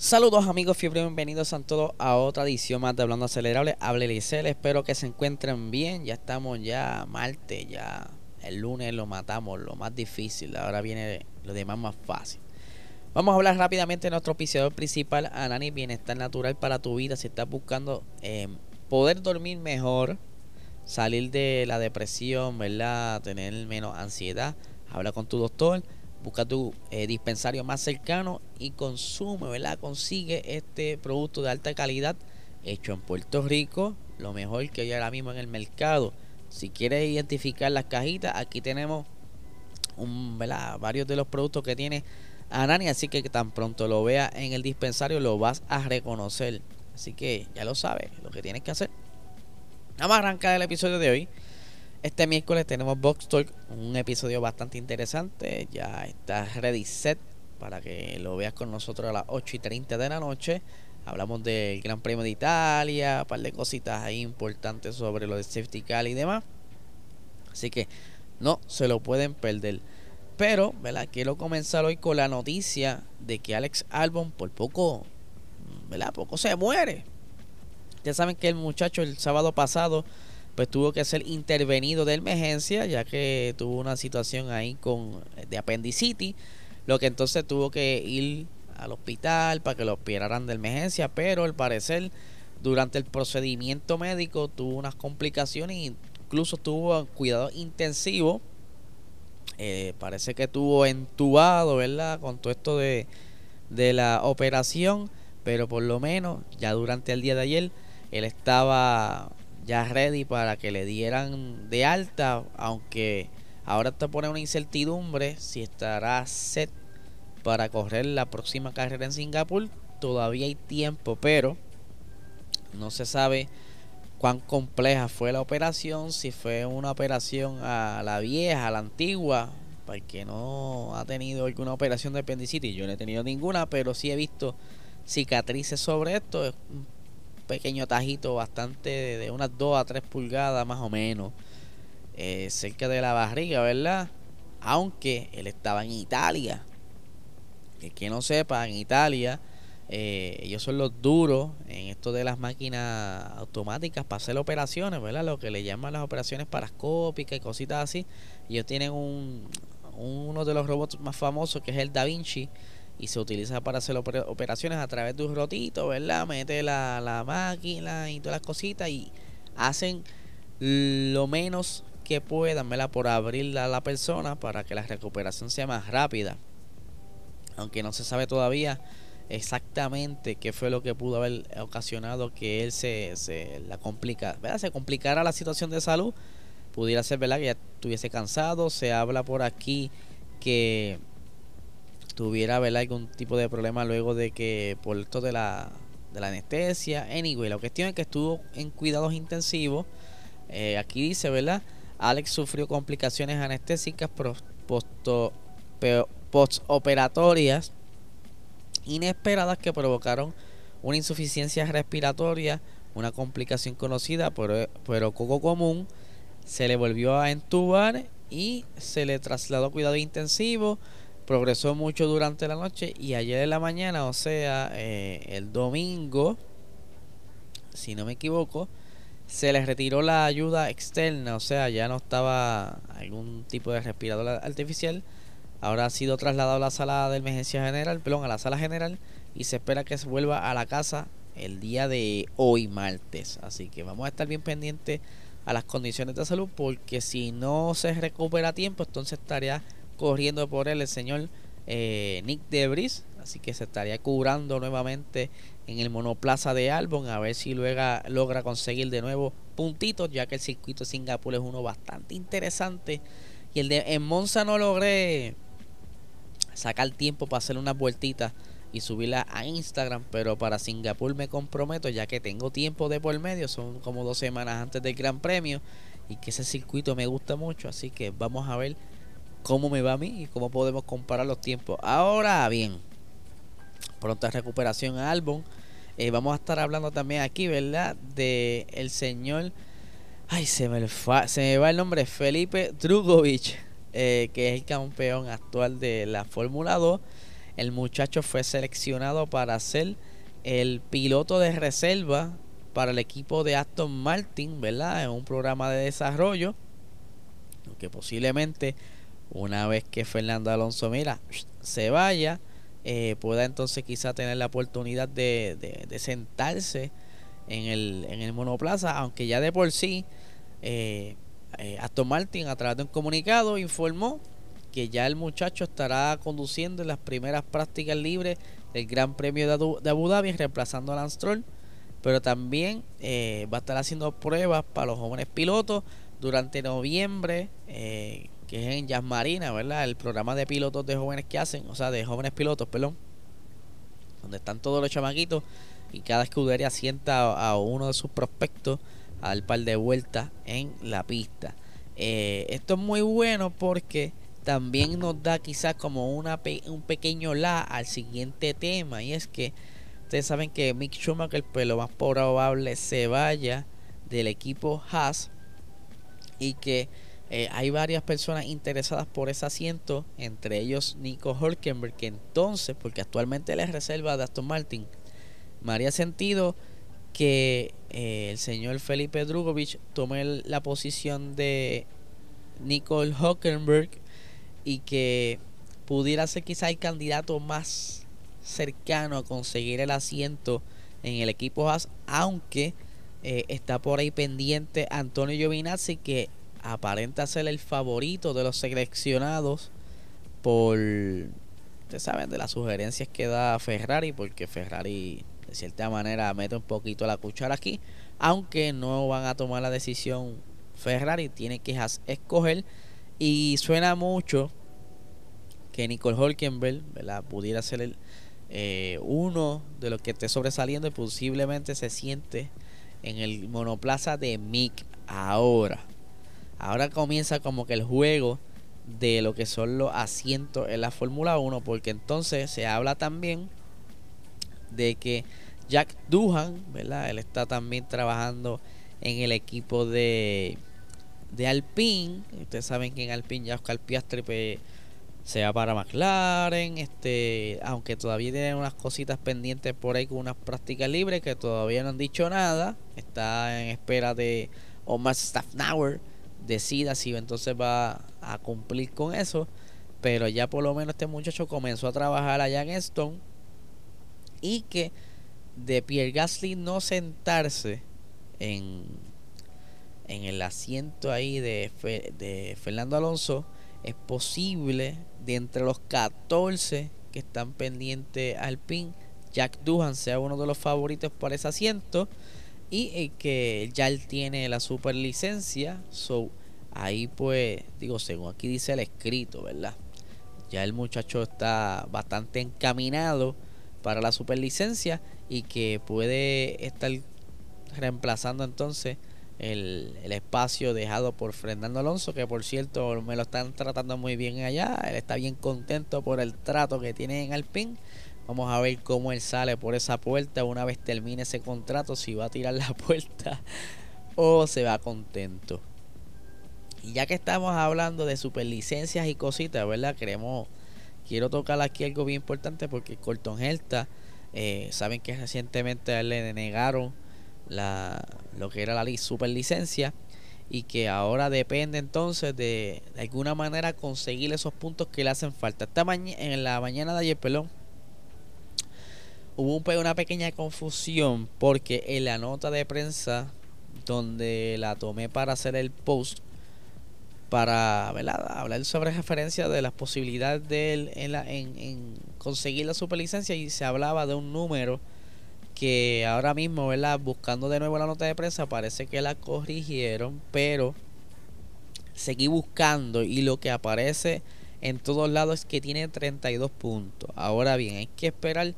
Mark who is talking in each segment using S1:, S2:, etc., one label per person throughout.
S1: Saludos amigos fiebre, bienvenidos a todos a otra edición más de Hablando Acelerable. Hable Licel, espero que se encuentren bien. Ya estamos ya martes, ya el lunes lo matamos, lo más difícil. Ahora viene lo demás más fácil. Vamos a hablar rápidamente de nuestro auspiciador principal, Anani Bienestar Natural para tu vida. Si estás buscando eh, poder dormir mejor, salir de la depresión, ¿verdad? Tener menos ansiedad, habla con tu doctor busca tu eh, dispensario más cercano y consume, ¿verdad? Consigue este producto de alta calidad hecho en Puerto Rico, lo mejor que hay ahora mismo en el mercado. Si quieres identificar las cajitas, aquí tenemos un, ¿verdad? varios de los productos que tiene Anani, así que tan pronto lo veas en el dispensario lo vas a reconocer. Así que ya lo sabes, lo que tienes que hacer. Vamos a arrancar el episodio de hoy. Este miércoles tenemos Box Talk, un episodio bastante interesante. Ya está ready set para que lo veas con nosotros a las 8 y 30 de la noche. Hablamos del Gran Premio de Italia, un par de cositas ahí importantes sobre lo de safety car y demás. Así que no se lo pueden perder. Pero, ¿verdad? Quiero comenzar hoy con la noticia de que Alex Albon por poco, ¿verdad? Poco se muere. Ya saben que el muchacho el sábado pasado pues tuvo que ser intervenido de emergencia ya que tuvo una situación ahí con de apendicitis, lo que entonces tuvo que ir al hospital para que lo operaran de emergencia, pero al parecer durante el procedimiento médico tuvo unas complicaciones, incluso tuvo cuidado intensivo, eh, parece que tuvo entubado, ¿verdad? Con todo esto de, de la operación, pero por lo menos ya durante el día de ayer él estaba ya ready para que le dieran de alta, aunque ahora te pone una incertidumbre si estará set para correr la próxima carrera en Singapur. Todavía hay tiempo, pero no se sabe cuán compleja fue la operación, si fue una operación a la vieja, a la antigua, para el que no ha tenido alguna operación de apendicitis, yo no he tenido ninguna, pero sí he visto cicatrices sobre esto, pequeño tajito bastante de unas 2 a 3 pulgadas más o menos eh, cerca de la barriga, ¿verdad? Aunque él estaba en Italia. El que no sepa, en Italia eh, ellos son los duros en esto de las máquinas automáticas para hacer operaciones, ¿verdad? Lo que le llaman las operaciones parascópicas y cositas así. Ellos tienen un, uno de los robots más famosos que es el Da Vinci y se utiliza para hacer operaciones a través de un rotito, ¿verdad? Mete la, la máquina y todas las cositas y hacen lo menos que puedan, ¿verdad? Por abrirla a la persona para que la recuperación sea más rápida. Aunque no se sabe todavía exactamente qué fue lo que pudo haber ocasionado que él se, se la complica, ¿verdad? Se complicara la situación de salud. Pudiera ser, ¿verdad? Que ya estuviese cansado. Se habla por aquí que tuviera algún tipo de problema luego de que por esto de la, de la anestesia. Anyway, la cuestión es que estuvo en cuidados intensivos. Eh, aquí dice, ¿verdad? Alex sufrió complicaciones anestésicas postoperatorias inesperadas que provocaron una insuficiencia respiratoria, una complicación conocida pero, pero poco común. Se le volvió a entubar y se le trasladó a cuidado intensivo progresó mucho durante la noche y ayer en la mañana, o sea, eh, el domingo, si no me equivoco, se le retiró la ayuda externa, o sea, ya no estaba algún tipo de respirador artificial. Ahora ha sido trasladado a la sala de emergencia general, perdón, a la sala general y se espera que se vuelva a la casa el día de hoy martes. Así que vamos a estar bien pendientes a las condiciones de salud porque si no se recupera a tiempo, entonces estaría corriendo por él el señor eh, Nick Debris. Así que se estaría curando nuevamente en el monoplaza de Albon. A ver si luego logra conseguir de nuevo puntitos. Ya que el circuito de Singapur es uno bastante interesante. Y el de en Monza no logré sacar tiempo para hacer unas vueltitas y subirla a Instagram, pero para Singapur me comprometo ya que tengo tiempo de por medio, son como dos semanas antes del Gran Premio y que ese circuito me gusta mucho, así que vamos a ver cómo me va a mí y cómo podemos comparar los tiempos. Ahora bien, pronta recuperación a Albon. Eh, vamos a estar hablando también aquí, ¿verdad? De el señor, ay, se me, se me va el nombre, Felipe Drugovic, eh, que es el campeón actual de la Fórmula 2 el muchacho fue seleccionado para ser el piloto de reserva para el equipo de Aston Martin, ¿verdad? En un programa de desarrollo. Que posiblemente una vez que Fernando Alonso, mira, se vaya, eh, pueda entonces quizá tener la oportunidad de, sentarse en el, en el monoplaza, aunque ya de por sí eh, eh, Aston Martin a través de un comunicado informó que ya el muchacho estará conduciendo en las primeras prácticas libres del Gran Premio de Abu Dhabi, reemplazando a Lance pero también eh, va a estar haciendo pruebas para los jóvenes pilotos durante noviembre, que es en Jazz Marina, ¿verdad? El programa de pilotos de jóvenes que hacen, o sea, de jóvenes pilotos, perdón, donde están todos los chamaquitos y cada escudería sienta a, uno de sus prospectos al par de vueltas en la pista. Eh, esto es muy bueno porque también nos da quizás como una un pequeño la al siguiente tema y es que ustedes saben que Mick Schumacher pues lo más probable se vaya del equipo Haas y que eh, hay varias personas interesadas por ese asiento, entre ellos Nico Hulkenberg, que entonces, porque actualmente él es reserva de Aston Martin, me haría sentido que eh, el señor Felipe Drugovich tome la posición de Nicole Hulkenberg y que pudiera ser quizá el candidato más cercano a conseguir el asiento en el equipo Haas, aunque eh, está por ahí pendiente Antonio Giovinazzi que aparenta ser el favorito de los seleccionados por ustedes saben de las sugerencias que da Ferrari porque Ferrari de cierta manera mete un poquito la cuchara aquí. Aunque no van a tomar la decisión Ferrari tiene que escoger. Y suena mucho que Nicole Holkenberg pudiera ser el, eh, uno de los que esté sobresaliendo y posiblemente se siente en el monoplaza de Mick ahora. Ahora comienza como que el juego de lo que son los asientos en la Fórmula 1 porque entonces se habla también de que Jack Duhan, ¿verdad? Él está también trabajando en el equipo de de Alpine. Ustedes saben que en Alpine ya Oscar Piastri pues, sea para McLaren, este, aunque todavía tienen unas cositas pendientes por ahí con unas prácticas libres que todavía no han dicho nada, está en espera de Omar Staffnauer decida si entonces va a cumplir con eso, pero ya por lo menos este muchacho comenzó a trabajar allá en Stone y que de Pierre Gasly no sentarse en, en el asiento ahí de, de Fernando Alonso, es posible de entre los 14 que están pendientes al pin, Jack Duhan sea uno de los favoritos para ese asiento y eh, que ya él tiene la super licencia, so ahí pues digo según aquí dice el escrito, ¿verdad? Ya el muchacho está bastante encaminado para la super licencia y que puede estar reemplazando entonces el, espacio dejado por Fernando Alonso, que por cierto me lo están tratando muy bien allá. Él está bien contento por el trato que tiene en Alpine. Vamos a ver cómo él sale por esa puerta una vez termine ese contrato, si va a tirar la puerta o se va contento. Y ya que estamos hablando de superlicencias y cositas, ¿verdad? Queremos, quiero tocar aquí algo bien importante porque Colton Herta, eh, saben que recientemente le denegaron la, lo que era la super licencia y que ahora depende entonces de, de alguna manera conseguir esos puntos que le hacen falta. Esta en la mañana de ayer, pelón, hubo una pequeña confusión porque en la nota de prensa donde la tomé para hacer el post para hablar sobre referencia de las posibilidades de él en, la, en, conseguir la superlicencia y se hablaba de un número que ahora mismo, ¿verdad? Buscando de nuevo la nota de prensa, parece que la corrigieron, pero seguí buscando y lo que aparece en todos lados es que tiene 32 puntos. Ahora bien, hay que esperar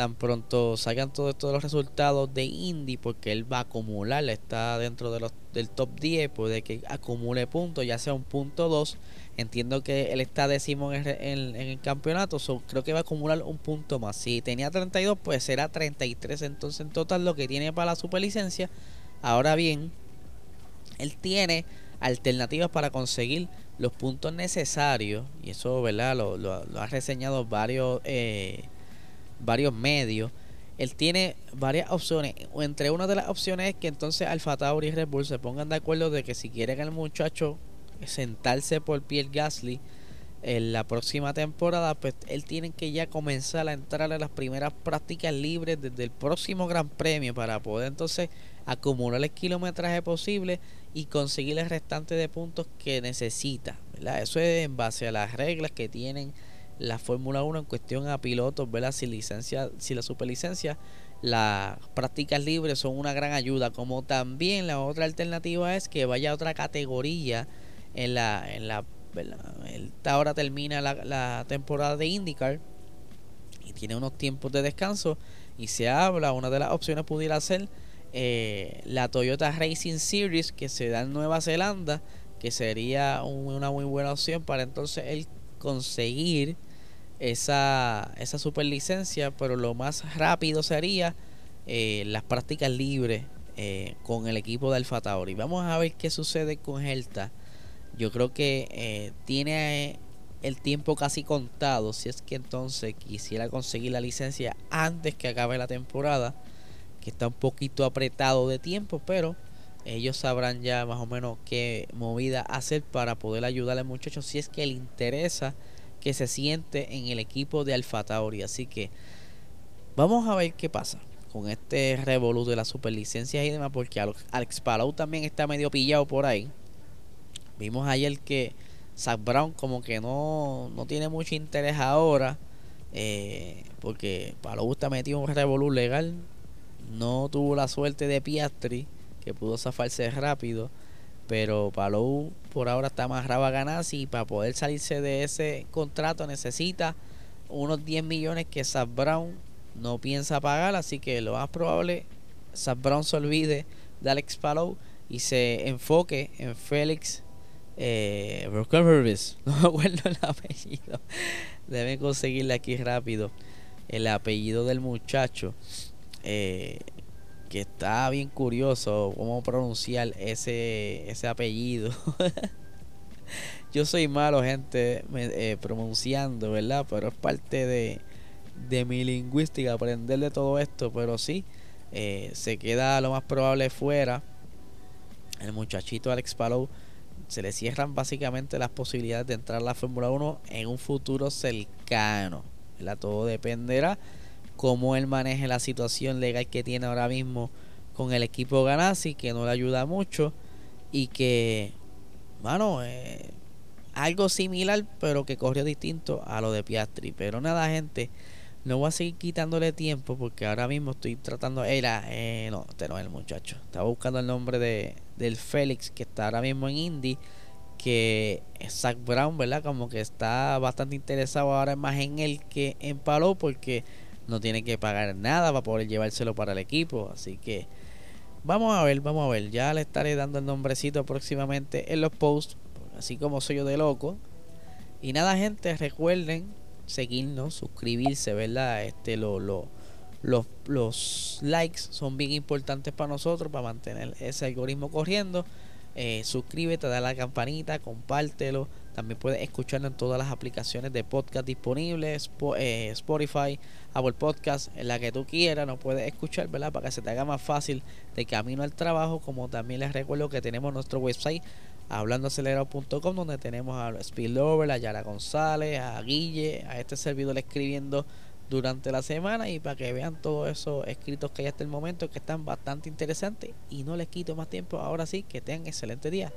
S1: tan pronto salgan todos, todos los resultados de Indy porque él va a acumular, está dentro de los, del top 10, puede que acumule puntos, ya sea un punto 2. Entiendo que él está décimo en el, en, el campeonato, creo que va a acumular un punto más. Si tenía 32, pues será 33 entonces en total lo que tiene para la superlicencia. Ahora bien, él tiene alternativas para conseguir los puntos necesarios, y eso, ¿verdad? Lo, lo, ha reseñado varios, eh, varios medios. Él tiene varias opciones. Entre una de las opciones es que entonces Alfa Tauri y Red Bull se pongan de acuerdo de que si quieren al muchacho sentarse por Pierre Gasly en la próxima temporada, pues él tiene que ya comenzar a entrar a las primeras prácticas libres desde el próximo Gran Premio para poder entonces acumular el kilometraje posible y conseguir el restante de puntos que necesita. Eso es en base a las reglas que tienen la Fórmula 1 en cuestión a pilotos, ¿verdad? Sin licencia, sin la superlicencia, las prácticas libres son una gran ayuda. Como también la otra alternativa es que vaya a otra categoría en la, en la, ahora termina la, la temporada de IndyCar y tiene unos tiempos de descanso y se habla, una de las opciones pudiera ser eh, la Toyota Racing Series que se da en Nueva Zelanda, que sería una muy buena opción para entonces él conseguir esa, esa superlicencia, pero lo más rápido sería eh, las prácticas libres eh, con el equipo de Alfa Tauri. Vamos a ver qué sucede con Helta. Yo creo que tiene el tiempo casi contado si es que entonces quisiera conseguir la licencia antes que acabe la temporada que está un poquito apretado de tiempo, pero ellos sabrán ya más o menos qué movida hacer para poder ayudar al muchacho si es que le interesa que se siente en el equipo de Alfa Tauri. Así que vamos a ver qué pasa con este revolú de las superlicencias y demás, porque Alex Palau también está medio pillado por ahí. Vimos ayer que Zach Brown como que no, no tiene mucho interés ahora, eh, porque Palou está metido en un revolú legal no tuvo la suerte de Piastri, que pudo zafarse rápido. Pero Palou por ahora está más raba Ganassi y para poder salirse de ese contrato necesita unos 10 millones que Zach Brown no piensa pagar. Así que lo más probable, Zach Brown se olvide de Alex Palou y se enfoque en Félix eh, no me acuerdo el apellido. Deben conseguirle aquí rápido el apellido del muchacho. Eh, que está bien curioso cómo pronunciar ese, ese apellido. Yo soy malo, gente, eh, pronunciando, ¿verdad? Pero es parte de, de mi lingüística, aprender de todo esto. Pero sí, eh, se queda lo más probable fuera. El muchachito Alex Palou se le cierran básicamente las posibilidades de entrar a la Fórmula 1 en un futuro cercano. ¿verdad? Todo dependerá cómo él maneje la situación legal que tiene ahora mismo con el equipo Ganassi, que no le ayuda mucho y que, bueno, eh, algo similar, pero que corrió distinto a lo de Piastri. Pero nada, gente, no voy a seguir quitándole tiempo porque ahora mismo estoy tratando. Era, eh, no, este no es el muchacho. Estaba buscando el nombre de, del Félix que está ahora mismo en Indy. Que Zach Brown, ¿verdad? Como que está bastante interesado ahora más en él que en Palo porque no tiene que pagar nada para poder llevárselo para el equipo. Así que vamos a ver, vamos a ver. Ya le estaré dando el nombrecito próximamente en los posts, así como soy yo de loco. Y nada, gente, recuerden seguirnos, suscribirse, ¿verdad? Este, lo, lo, los, los likes son bien importantes para nosotros, para mantener ese algoritmo corriendo. Eh, suscríbete, dale a la campanita, compártelo. También puedes escucharlo en todas las aplicaciones de podcast disponibles, eh, Spotify, Apple Podcast, en la que tú quieras, nos puedes escuchar, ¿verdad? Para que se te haga más fácil de camino al trabajo, como también les recuerdo que tenemos nuestro website hablandoacelerado.com donde tenemos a Spillover, a Yara González, a Guille, a este servidor escribiendo durante la semana y para que vean todos esos escritos que hay hasta el momento que están bastante interesantes y no les quito más tiempo, ahora sí, que tengan excelente día.